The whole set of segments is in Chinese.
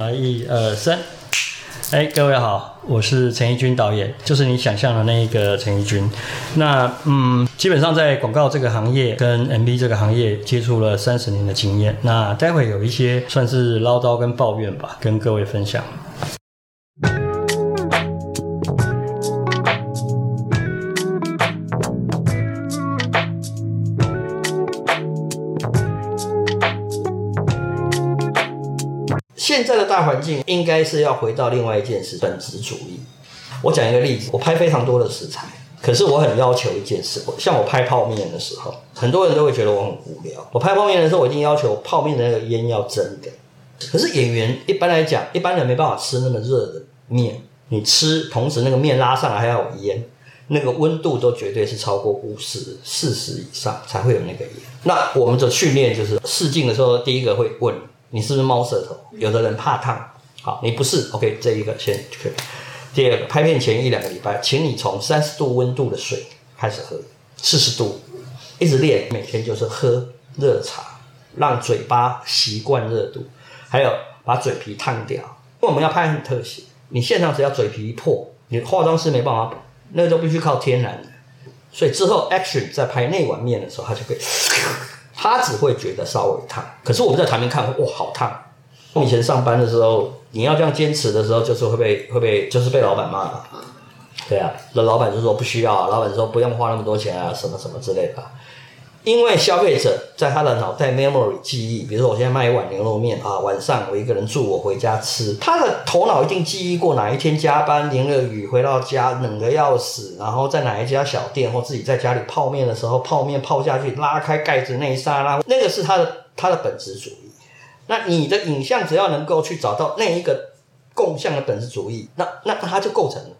来，一二三，哎，各位好，我是陈义军导演，就是你想象的那一个陈义军。那嗯，基本上在广告这个行业跟 MV 这个行业接触了三十年的经验。那待会有一些算是唠叨跟抱怨吧，跟各位分享。现在的大环境应该是要回到另外一件事，本质主义。我讲一个例子，我拍非常多的食材，可是我很要求一件事，像我拍泡面的时候，很多人都会觉得我很无聊。我拍泡面的时候，我一定要求泡面的那个烟要真的。可是演员一般来讲，一般人没办法吃那么热的面，你吃同时那个面拉上来还要有烟，那个温度都绝对是超过五十、四十以上才会有那个烟。那我们的训练就是试镜的时候，第一个会问。你是不是猫舌头？有的人怕烫，好，你不是，OK，这一个先可以。第二个，拍片前一两个礼拜，请你从三十度温度的水开始喝，四十度，一直练，每天就是喝热茶，让嘴巴习惯热度，还有把嘴皮烫掉。因为我们要拍很特写，你现场只要嘴皮一破，你化妆师没办法补，那个都必须靠天然的。所以之后 action 在拍那碗面的时候，他就可以。他只会觉得稍微烫，可是我们在台面看，哇，好烫！我以前上班的时候，你要这样坚持的时候，就是会被会被就是被老板骂。对啊，那老板就说不需要，老板说不用花那么多钱啊，什么什么之类的。因为消费者在他的脑袋 memory 记忆，比如说我现在卖一碗牛肉面啊，晚上我一个人住，我回家吃，他的头脑一定记忆过哪一天加班淋了雨回到家冷的要死，然后在哪一家小店或自己在家里泡面的时候，泡面泡下去拉开盖子那一刹那，那个是他的他的本质主义。那你的影像只要能够去找到那一个共向的本质主义，那那那他就构成了，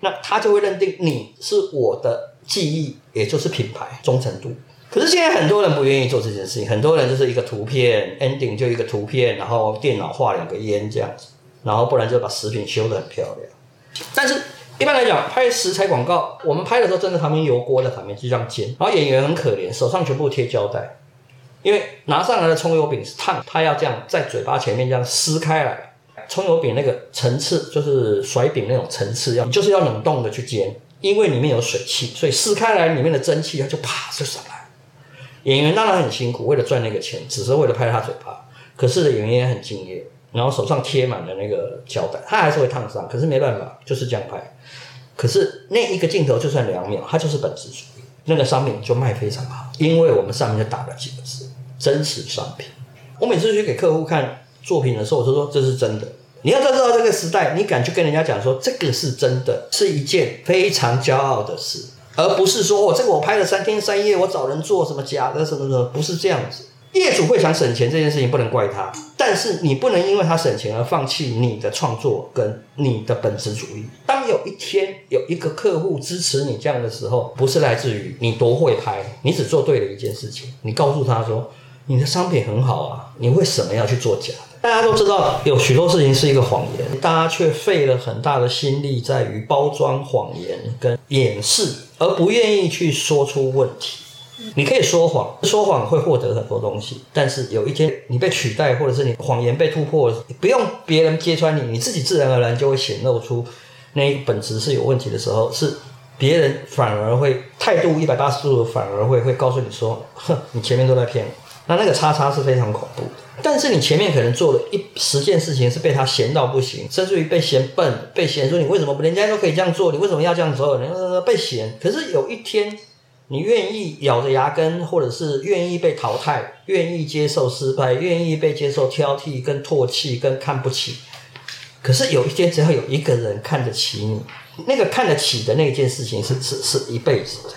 那他就会认定你是我的记忆，也就是品牌忠诚度。可是现在很多人不愿意做这件事情，很多人就是一个图片 ending 就一个图片，然后电脑画两个烟这样子，然后不然就把食品修的很漂亮。但是一般来讲，拍食材广告，我们拍的时候真的旁边油锅在旁边就这样煎，然后演员很可怜，手上全部贴胶带，因为拿上来的葱油饼是烫，他要这样在嘴巴前面这样撕开来，葱油饼那个层次就是甩饼那种层次，要就是要冷冻的去煎，因为里面有水汽，所以撕开来里面的蒸汽它就啪就上来。演员当然很辛苦，为了赚那个钱，只是为了拍他嘴巴。可是演员也很敬业，然后手上贴满了那个胶带，他还是会烫伤。可是没办法，就是这样拍。可是那一个镜头就算两秒，它就是本质主义，那个商品就卖非常好，因为我们上面就打了几个字：真实商品。我每次去给客户看作品的时候，我就说这是真的。你要知道这个时代，你敢去跟人家讲说这个是真的，是一件非常骄傲的事。而不是说，哦，这个我拍了三天三夜，我找人做什么假的什么什么，不是这样子。业主会想省钱这件事情不能怪他，但是你不能因为他省钱而放弃你的创作跟你的本质主义。当有一天有一个客户支持你这样的时候，不是来自于你多会拍，你只做对了一件事情，你告诉他说你的商品很好啊，你为什么要去做假的？大家都知道有许多事情是一个谎言，大家却费了很大的心力在于包装谎言跟掩饰，而不愿意去说出问题。你可以说谎，说谎会获得很多东西，但是有一天你被取代，或者是你谎言被突破，不用别人揭穿你，你自己自然而然就会显露出那一本质是有问题的时候，是别人反而会态度一百八十度，反而会会告诉你说，哼，你前面都在骗我。那那个叉叉是非常恐怖的，但是你前面可能做了一十件事情，是被他嫌到不行，甚至于被嫌笨，被嫌说你为什么不人家都可以这样做，你为什么要这样做？人家说被嫌。可是有一天，你愿意咬着牙根，或者是愿意被淘汰，愿意接受失败，愿意被接受挑剔、跟唾弃、跟看不起。可是有一天，只要有一个人看得起你，那个看得起的那件事情是是是一辈子的。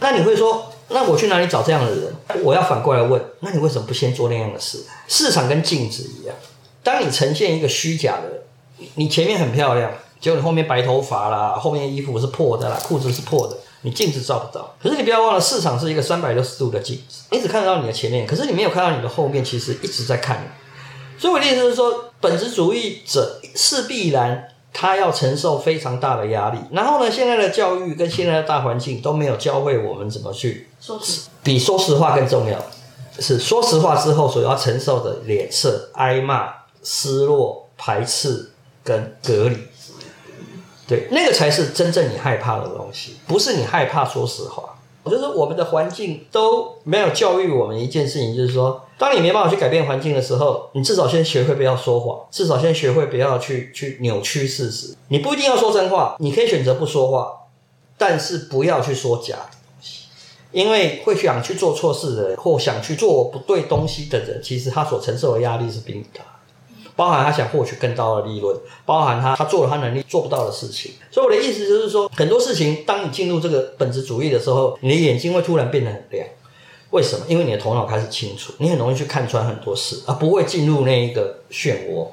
那你会说？那我去哪里找这样的人？我要反过来问：那你为什么不先做那样的事？市场跟镜子一样，当你呈现一个虚假的，你前面很漂亮，结果你后面白头发啦，后面衣服是破的啦，裤子是破的，你镜子照不到。可是你不要忘了，市场是一个三百六十度的镜子，你只看得到你的前面，可是你没有看到你的后面，其实一直在看你。所以我的意思是说，本质主义者是必然。他要承受非常大的压力，然后呢，现在的教育跟现在的大环境都没有教会我们怎么去说实，比说实话更重要，是说实话之后所要承受的脸色、挨骂、失落、排斥跟隔离。对，那个才是真正你害怕的东西，不是你害怕说实话。我觉得我们的环境都没有教育我们一件事情，就是说，当你没办法去改变环境的时候，你至少先学会不要说谎，至少先学会不要去去扭曲事实。你不一定要说真话，你可以选择不说话，但是不要去说假的东西，因为会想去做错事的人，或想去做不对东西的人，其实他所承受的压力是比你大。包含他想获取更高的利润，包含他他做了他能力做不到的事情。所以我的意思就是说，很多事情，当你进入这个本质主义的时候，你的眼睛会突然变得很亮。为什么？因为你的头脑开始清楚，你很容易去看穿很多事，而不会进入那一个漩涡。